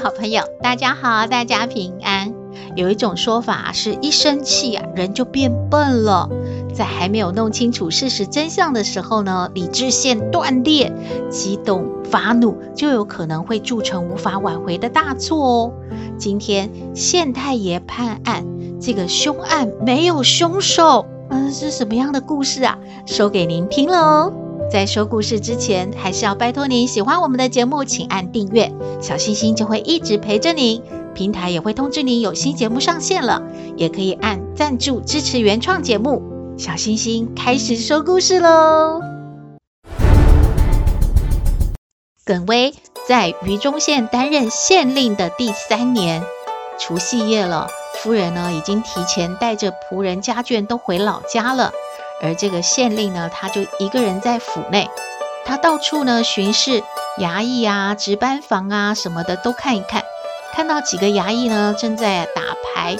好朋友，大家好，大家平安。有一种说法是一生气啊，人就变笨了。在还没有弄清楚事实真相的时候呢，理智线断裂，激动发怒，就有可能会铸成无法挽回的大错哦。今天县太爷判案，这个凶案没有凶手，嗯，是什么样的故事啊？说给您听了哦。在说故事之前，还是要拜托您喜欢我们的节目，请按订阅，小星星就会一直陪着您。平台也会通知您有新节目上线了，也可以按赞助支持原创节目。小星星开始说故事喽。耿威在余中县担任县令的第三年，除夕夜了，夫人呢已经提前带着仆人家眷都回老家了，而这个县令呢，他就一个人在府内，他到处呢巡视衙役啊、值班房啊什么的都看一看，看到几个衙役呢正在打牌。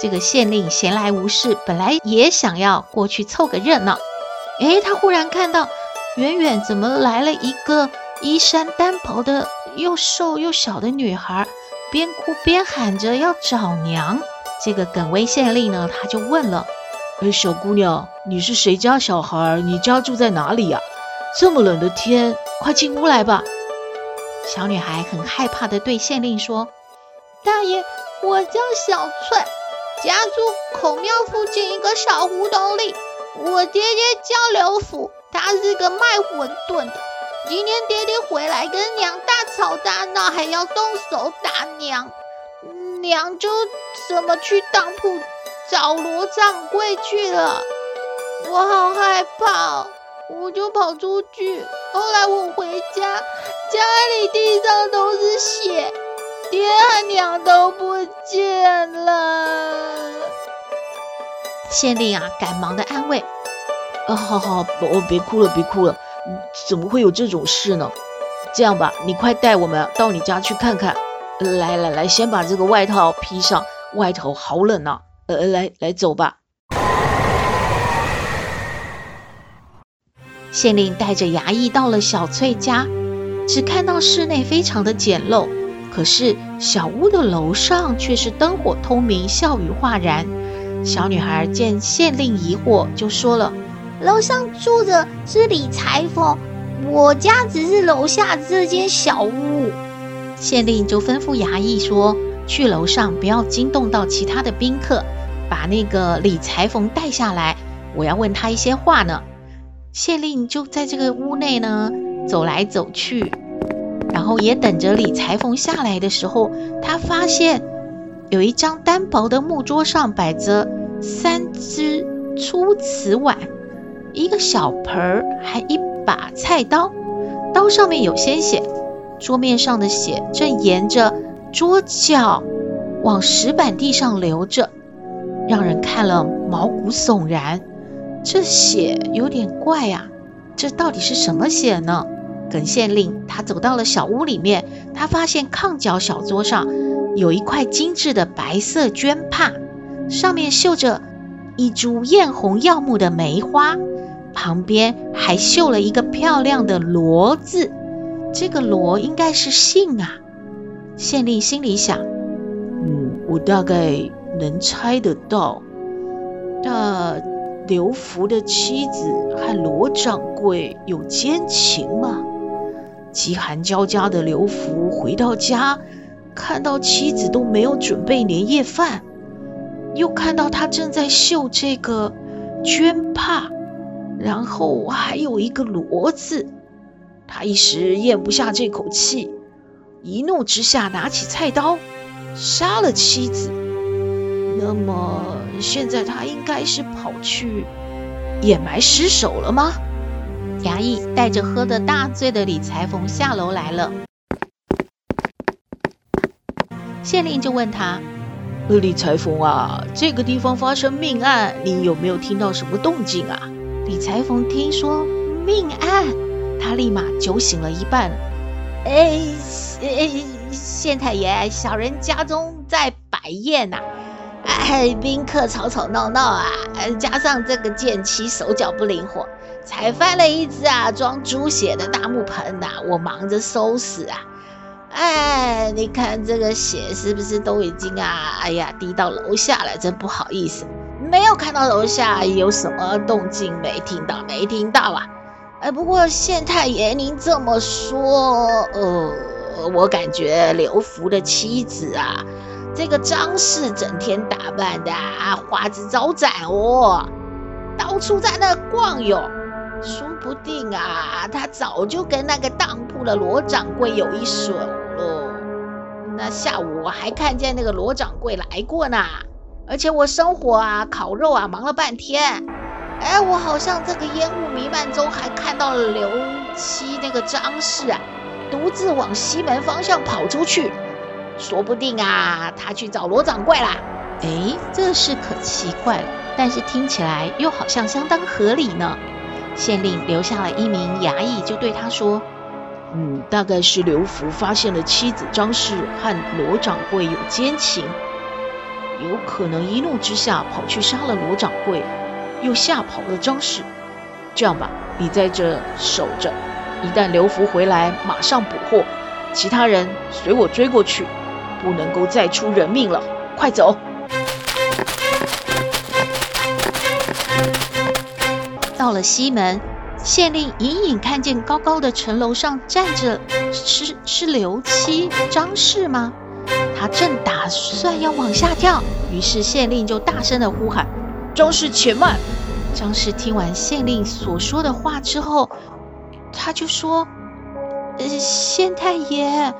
这个县令闲来无事，本来也想要过去凑个热闹。诶，他忽然看到远远怎么来了一个衣衫单薄的又瘦又小的女孩，边哭边喊着要找娘。这个耿威县令呢，他就问了：“哎，小姑娘，你是谁家小孩？你家住在哪里呀？这么冷的天，快进屋来吧。”小女孩很害怕地对县令说：“大爷，我叫小翠。”家住孔庙附近一个小胡同里，我爹爹叫刘福，他是个卖馄饨的。今天爹爹回来跟娘大吵大闹，还要动手打娘，娘就怎么去当铺找罗掌柜去了。我好害怕，我就跑出去。后来我回家，家里地上都是血。爹和娘都不见了。县令啊，赶忙的安慰：“啊，好好，我别哭了，别哭了，怎么会有这种事呢？这样吧，你快带我们到你家去看看。来来来，先把这个外套披上，外头好冷啊。呃，来来，走吧。”县令带着衙役到了小翠家，只看到室内非常的简陋。可是小屋的楼上却是灯火通明，笑语哗然。小女孩见县令疑惑，就说了：“楼上住着是李裁缝，我家只是楼下这间小屋。”县令就吩咐衙役说：“去楼上，不要惊动到其他的宾客，把那个李裁缝带下来，我要问他一些话呢。”县令就在这个屋内呢，走来走去。然后也等着李裁缝下来的时候，他发现有一张单薄的木桌上摆着三只粗瓷碗，一个小盆儿，还一把菜刀，刀上面有鲜血，桌面上的血正沿着桌角往石板地上流着，让人看了毛骨悚然。这血有点怪啊，这到底是什么血呢？耿县令他走到了小屋里面，他发现炕角小桌上有一块精致的白色绢帕，上面绣着一株艳红耀目的梅花，旁边还绣了一个漂亮的“罗”字。这个“罗”应该是姓啊。县令心里想：“嗯，我大概能猜得到，那刘福的妻子和罗掌柜有奸情吗？”饥寒交加的刘福回到家，看到妻子都没有准备年夜饭，又看到他正在绣这个绢帕，然后还有一个“罗”字，他一时咽不下这口气，一怒之下拿起菜刀杀了妻子。那么现在他应该是跑去掩埋尸首了吗？衙役带着喝得大醉的李裁缝下楼来了。县令就问他：“李裁缝啊，这个地方发生命案，你有没有听到什么动静啊？”李裁缝听说命案，他立马酒醒了一半。哎哎，县太爷，小人家中在摆宴呐，哎，宾客吵吵闹闹啊，加上这个贱妻手脚不灵活，才翻了一只啊装猪血的大木盆呐，我忙着收拾啊。哎，你看这个血是不是都已经啊？哎呀，滴到楼下了，真不好意思，没有看到楼下有什么动静，没听到，没听到啊。哎，不过县太爷您这么说，呃，我感觉刘福的妻子啊，这个张氏整天打扮的啊，花枝招展哦，到处在那逛哟。说不定啊，他早就跟那个当铺的罗掌柜有一手了。那下午我还看见那个罗掌柜来过呢，而且我生火啊、烤肉啊，忙了半天。哎，我好像这个烟雾弥漫中还看到了刘七那个张氏啊，独自往西门方向跑出去。说不定啊，他去找罗掌柜啦。哎，这事可奇怪了，但是听起来又好像相当合理呢。县令留下了一名衙役，就对他说：“嗯，大概是刘福发现了妻子张氏和罗掌柜有奸情，有可能一怒之下跑去杀了罗掌柜，又吓跑了张氏。这样吧，你在这守着，一旦刘福回来，马上捕获。其他人随我追过去，不能够再出人命了。快走！”到了西门，县令隐隐看见高高的城楼上站着，是是刘七张氏吗？他正打算要往下跳，于是县令就大声的呼喊：“张氏且慢！”张氏听完县令所说的话之后，他就说：“呃，县太爷，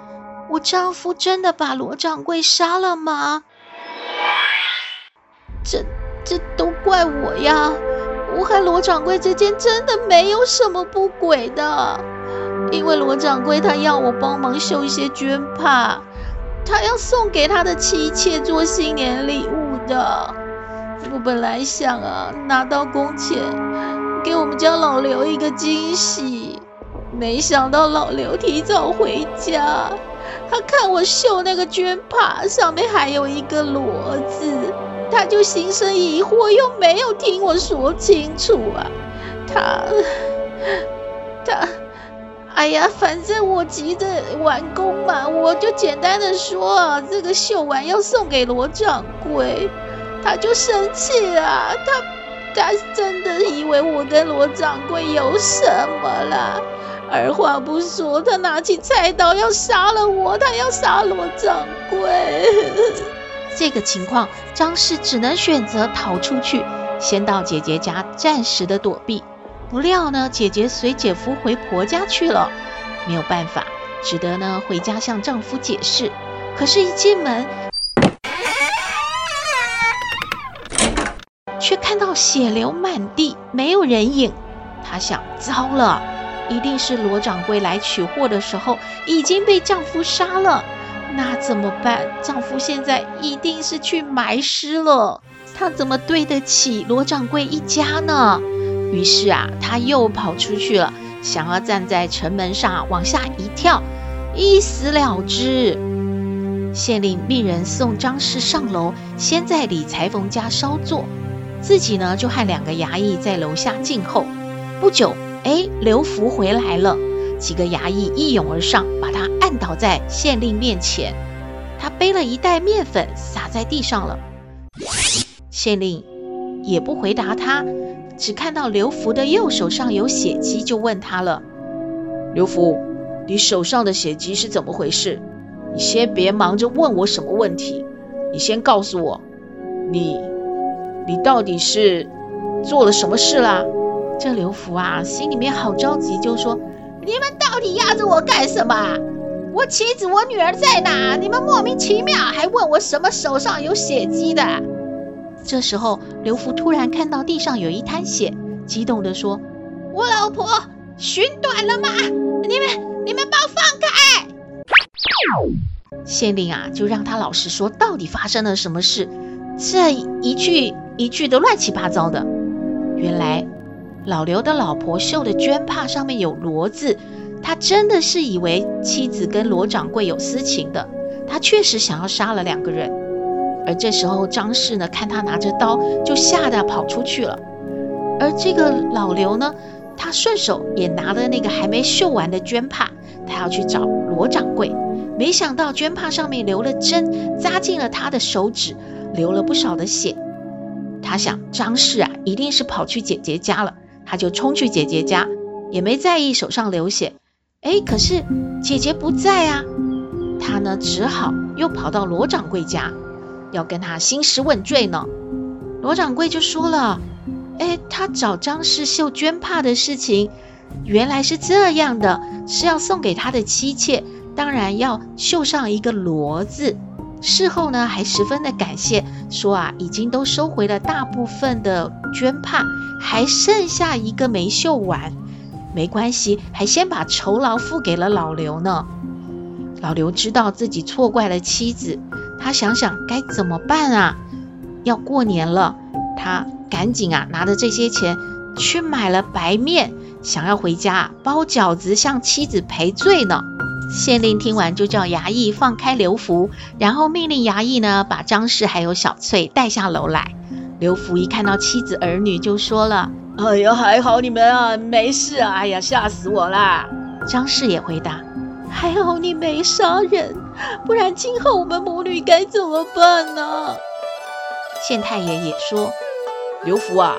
我丈夫真的把罗掌柜杀了吗？这这都怪我呀！”我和罗掌柜之间真的没有什么不轨的，因为罗掌柜他要我帮忙绣一些绢帕，他要送给他的妻妾做新年礼物的。我本来想啊，拿到工钱给我们家老刘一个惊喜，没想到老刘提早回家，他看我绣那个绢帕上面还有一个罗字。他就心生疑惑，又没有听我说清楚啊！他他，哎呀，反正我急着完工嘛，我就简单的说啊，这个绣完要送给罗掌柜，他就生气了，他他真的以为我跟罗掌柜有什么了，二话不说，他拿起菜刀要杀了我，他要杀罗掌柜。这个情况，张氏只能选择逃出去，先到姐姐家暂时的躲避。不料呢，姐姐随姐夫回婆家去了，没有办法，只得呢回家向丈夫解释。可是，一进门，却看到血流满地，没有人影。她想，糟了，一定是罗掌柜来取货的时候已经被丈夫杀了。那怎么办？丈夫现在一定是去埋尸了，她怎么对得起罗掌柜一家呢？于是啊，她又跑出去了，想要站在城门上往下一跳，一死了之。县令命人送张氏上楼，先在李裁缝家稍坐，自己呢就和两个衙役在楼下静候。不久，哎，刘福回来了。几个衙役一拥而上，把他按倒在县令面前。他背了一袋面粉撒在地上了。县令也不回答他，只看到刘福的右手上有血迹，就问他了：“刘福，你手上的血迹是怎么回事？你先别忙着问我什么问题，你先告诉我，你你到底是做了什么事啦？”这刘福啊，心里面好着急，就说。你们到底压着我干什么？我妻子、我女儿在哪？你们莫名其妙还问我什么手上有血迹的？这时候，刘福突然看到地上有一滩血，激动地说：“我老婆，寻短了吗？你们你们把我放开！县令啊，就让他老实说，到底发生了什么事？这一句一句的乱七八糟的。原来老刘的老婆绣的绢帕上面有罗字，他真的是以为妻子跟罗掌柜有私情的，他确实想要杀了两个人。而这时候张氏呢，看他拿着刀，就吓得跑出去了。而这个老刘呢，他顺手也拿了那个还没绣完的绢帕，他要去找罗掌柜。没想到绢帕上面留了针，扎进了他的手指，流了不少的血。他想张氏啊，一定是跑去姐姐家了，他就冲去姐姐家，也没在意手上流血。哎，可是姐姐不在啊，他呢只好又跑到罗掌柜家，要跟他兴师问罪呢。罗掌柜就说了：“哎，他找张氏绣绢帕的事情，原来是这样的，是要送给他的妻妾。”当然要绣上一个罗字。事后呢，还十分的感谢，说啊，已经都收回了大部分的绢帕，还剩下一个没绣完，没关系，还先把酬劳付给了老刘呢。老刘知道自己错怪了妻子，他想想该怎么办啊？要过年了，他赶紧啊，拿着这些钱去买了白面，想要回家包饺子向妻子赔罪呢。县令听完，就叫衙役放开刘福，然后命令衙役呢把张氏还有小翠带下楼来。刘福一看到妻子儿女，就说了：“哎呀，还好你们啊，没事啊！哎呀，吓死我啦！”张氏也回答：“还好你没杀人，不然今后我们母女该怎么办呢？”县太爷也说：“刘福啊，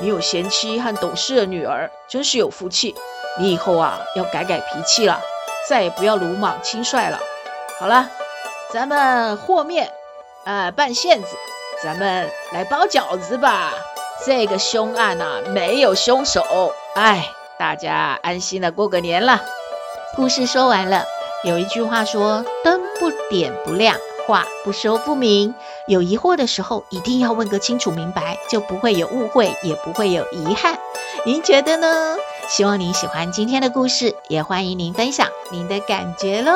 你有贤妻和懂事的女儿，真是有福气。你以后啊要改改脾气了。”再也不要鲁莽轻率了。好了，咱们和面，呃，拌馅子，咱们来包饺子吧。这个凶案啊，没有凶手，哎，大家安心的过个年了。故事说完了，有一句话说：灯不点不亮，话不说不明。有疑惑的时候，一定要问个清楚明白，就不会有误会，也不会有遗憾。您觉得呢？希望您喜欢今天的故事，也欢迎您分享您的感觉喽。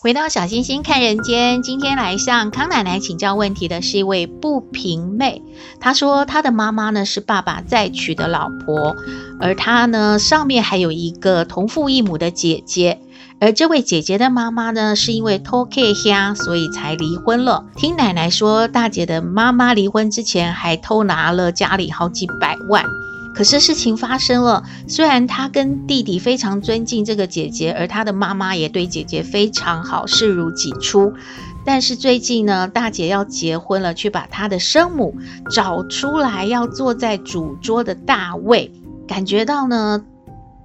回到小星星看人间，今天来向康奶奶请教问题的是一位不平妹。她说，她的妈妈呢是爸爸再娶的老婆，而她呢上面还有一个同父异母的姐姐。而这位姐姐的妈妈呢，是因为偷 K 虾，所以才离婚了。听奶奶说，大姐的妈妈离婚之前还偷拿了家里好几百万。可是事情发生了，虽然她跟弟弟非常尊敬这个姐姐，而她的妈妈也对姐姐非常好，视如己出。但是最近呢，大姐要结婚了，却把她的生母找出来，要坐在主桌的大位，感觉到呢，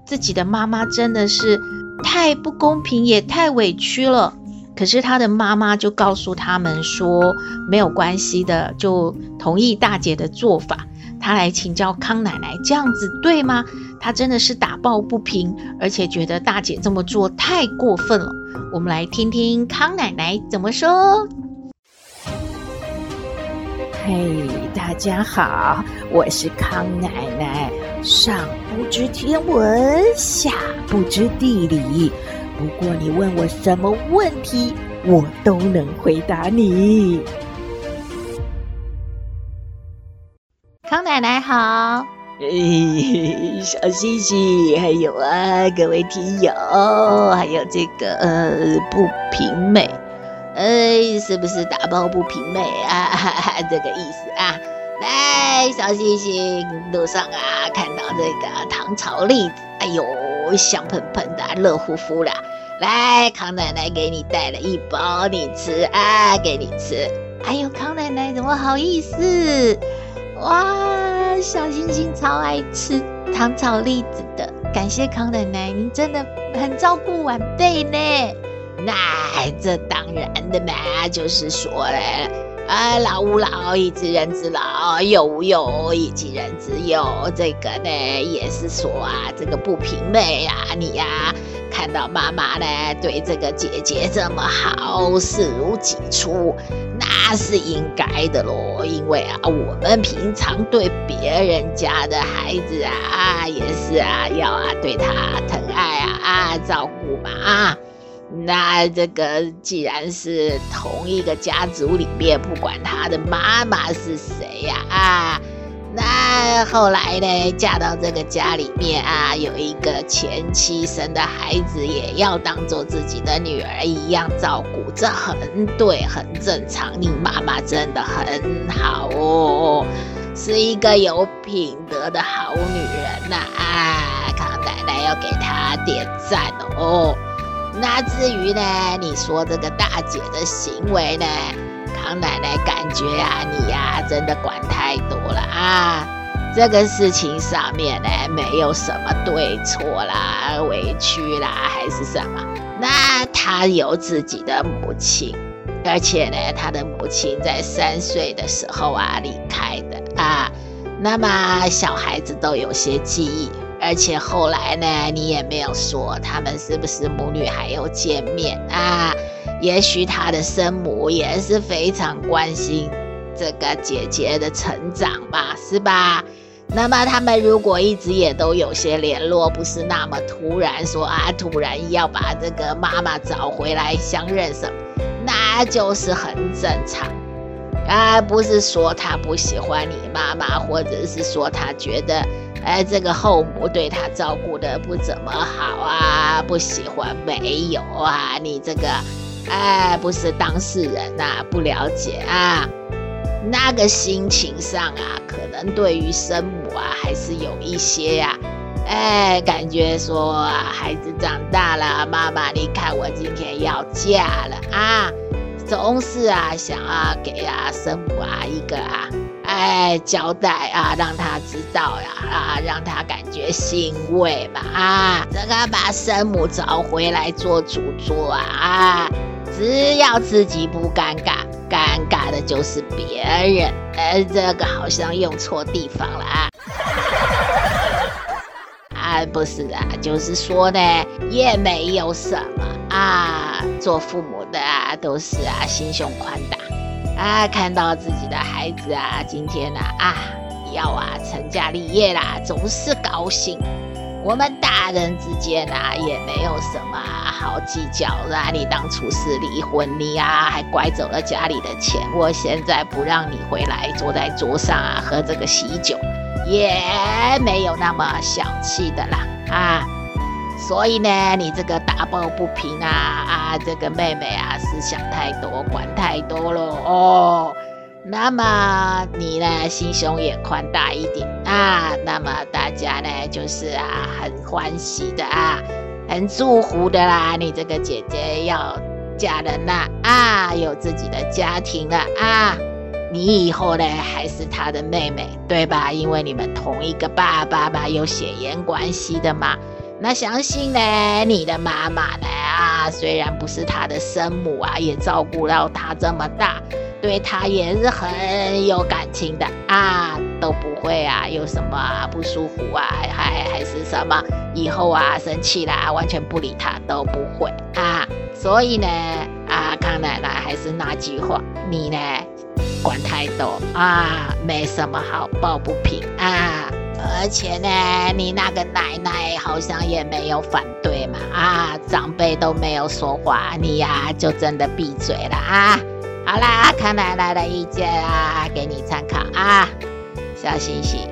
自己的妈妈真的是。太不公平，也太委屈了。可是他的妈妈就告诉他们说，没有关系的，就同意大姐的做法。他来请教康奶奶，这样子对吗？他真的是打抱不平，而且觉得大姐这么做太过分了。我们来听听康奶奶怎么说。嘿，大家好，我是康奶奶。上不知天文，下不知地理。不过你问我什么问题，我都能回答你。康奶奶好，哎，小星星，还有啊，各位听友，还有这个呃不平美，哎，是不是打抱不平美啊？这个意思啊。小星星，路上啊，看到这个糖炒栗子，哎呦，香喷喷的，热乎乎的。来，康奶奶给你带了一包，你吃啊，给你吃。哎呦，康奶奶怎么好意思？哇，小星星超爱吃糖炒栗子的，感谢康奶奶，您真的很照顾晚辈呢。那这当然的嘛，就是说嘞。啊，老吾老以及人之老，幼吾幼以及人之幼。这个呢，也是说啊，这个不平妹啊，你呀、看到妈妈呢对这个姐姐这么好，视如己出，那是应该的喽，因为啊，我们平常对别人家的孩子啊，啊也是啊，要啊对他疼爱啊啊照顾嘛啊。那这个既然是同一个家族里面，不管他的妈妈是谁呀啊，那后来呢，嫁到这个家里面啊，有一个前妻生的孩子，也要当做自己的女儿一样照顾，这很对，很正常。你妈妈真的很好哦，是一个有品德的好女人呐啊，啊！康奶奶要给她点赞哦。那至于呢，你说这个大姐的行为呢，康奶奶感觉啊，你呀、真的管太多了啊。这个事情上面呢，没有什么对错啦、委屈啦，还是什么？那她有自己的母亲，而且呢，她的母亲在三岁的时候啊离开的啊。那么小孩子都有些记忆。而且后来呢，你也没有说他们是不是母女还有见面啊？也许他的生母也是非常关心这个姐姐的成长吧，是吧？那么他们如果一直也都有些联络，不是那么突然说啊，突然要把这个妈妈找回来相认什么，那就是很正常啊。不是说他不喜欢你妈妈，或者是说他觉得。哎，这个后母对他照顾得不怎么好啊，不喜欢没有啊？你这个，哎，不是当事人呐、啊，不了解啊。那个心情上啊，可能对于生母啊，还是有一些呀、啊，哎，感觉说啊，孩子长大了，妈妈，你看我今天要嫁了啊，总是啊，想要给啊生母啊一个啊。哎，交代啊，让他知道呀，啊，让他感觉欣慰嘛，啊，这个把生母找回来做主做啊，啊，只要自己不尴尬，尴尬的就是别人。哎，这个好像用错地方了啊，啊，不是啊，就是说呢，也没有什么啊，做父母的啊，都是啊，心胸宽大。啊，看到自己的孩子啊，今天呢啊，啊，要啊成家立业啦，总是高兴。我们大人之间啊，也没有什么好计较的。你当初是离婚，你啊还拐走了家里的钱，我现在不让你回来，坐在桌上啊喝这个喜酒，也没有那么小气的啦啊。所以呢，你这个打抱不平啊啊，这个妹妹啊，思想太多，管太多了哦。那么你呢，心胸也宽大一点啊。那么大家呢，就是啊，很欢喜的啊，很祝福的啦。你这个姐姐要嫁人了啊，有自己的家庭了啊。你以后呢，还是她的妹妹，对吧？因为你们同一个爸爸嘛，有血缘关系的嘛。那相信呢，你的妈妈呢啊，虽然不是他的生母啊，也照顾到他这么大，对他也是很有感情的啊，都不会啊有什么不舒服啊，还还是什么以后啊生气啦，完全不理他都不会啊。所以呢啊，康奶奶还是那句话，你呢管太多啊，没什么好抱不平啊。而且呢，你那个奶奶好像也没有反对嘛，啊，长辈都没有说话，你呀就真的闭嘴了啊。好啦，康奶奶的意见啊，给你参考啊。小星星，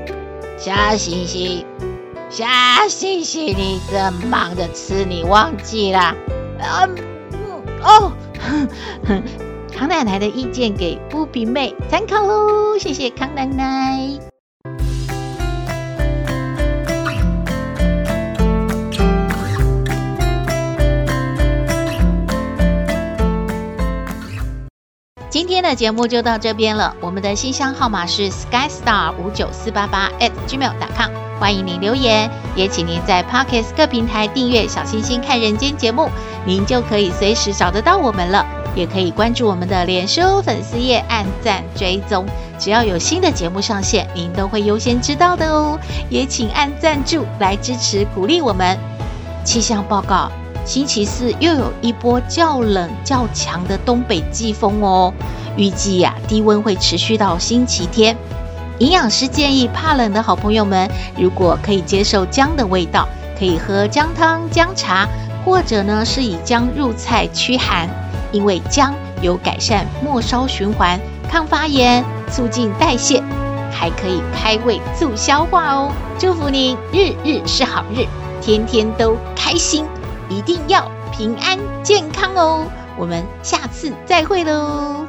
小星星，小星星，你正忙着吃，你忘记了？嗯，哦，康奶奶的意见给布比妹参考喽，谢谢康奶奶。今天的节目就到这边了，我们的信箱号码是 skystar 五九四八八 at gmail.com，欢迎您留言，也请您在 Podcast 各平台订阅“小星星看人间”节目，您就可以随时找得到我们了。也可以关注我们的脸书粉丝页，按赞追踪，只要有新的节目上线，您都会优先知道的哦。也请按赞助来支持鼓励我们。气象报告。星期四又有一波较冷较强的东北季风哦。预计呀，低温会持续到星期天。营养师建议，怕冷的好朋友们，如果可以接受姜的味道，可以喝姜汤、姜茶，或者呢是以姜入菜驱寒，因为姜有改善末梢循环、抗发炎、促进代谢，还可以开胃助消化哦。祝福您日日是好日，天天都开心，一定要平安健康哦。我们下次再会喽。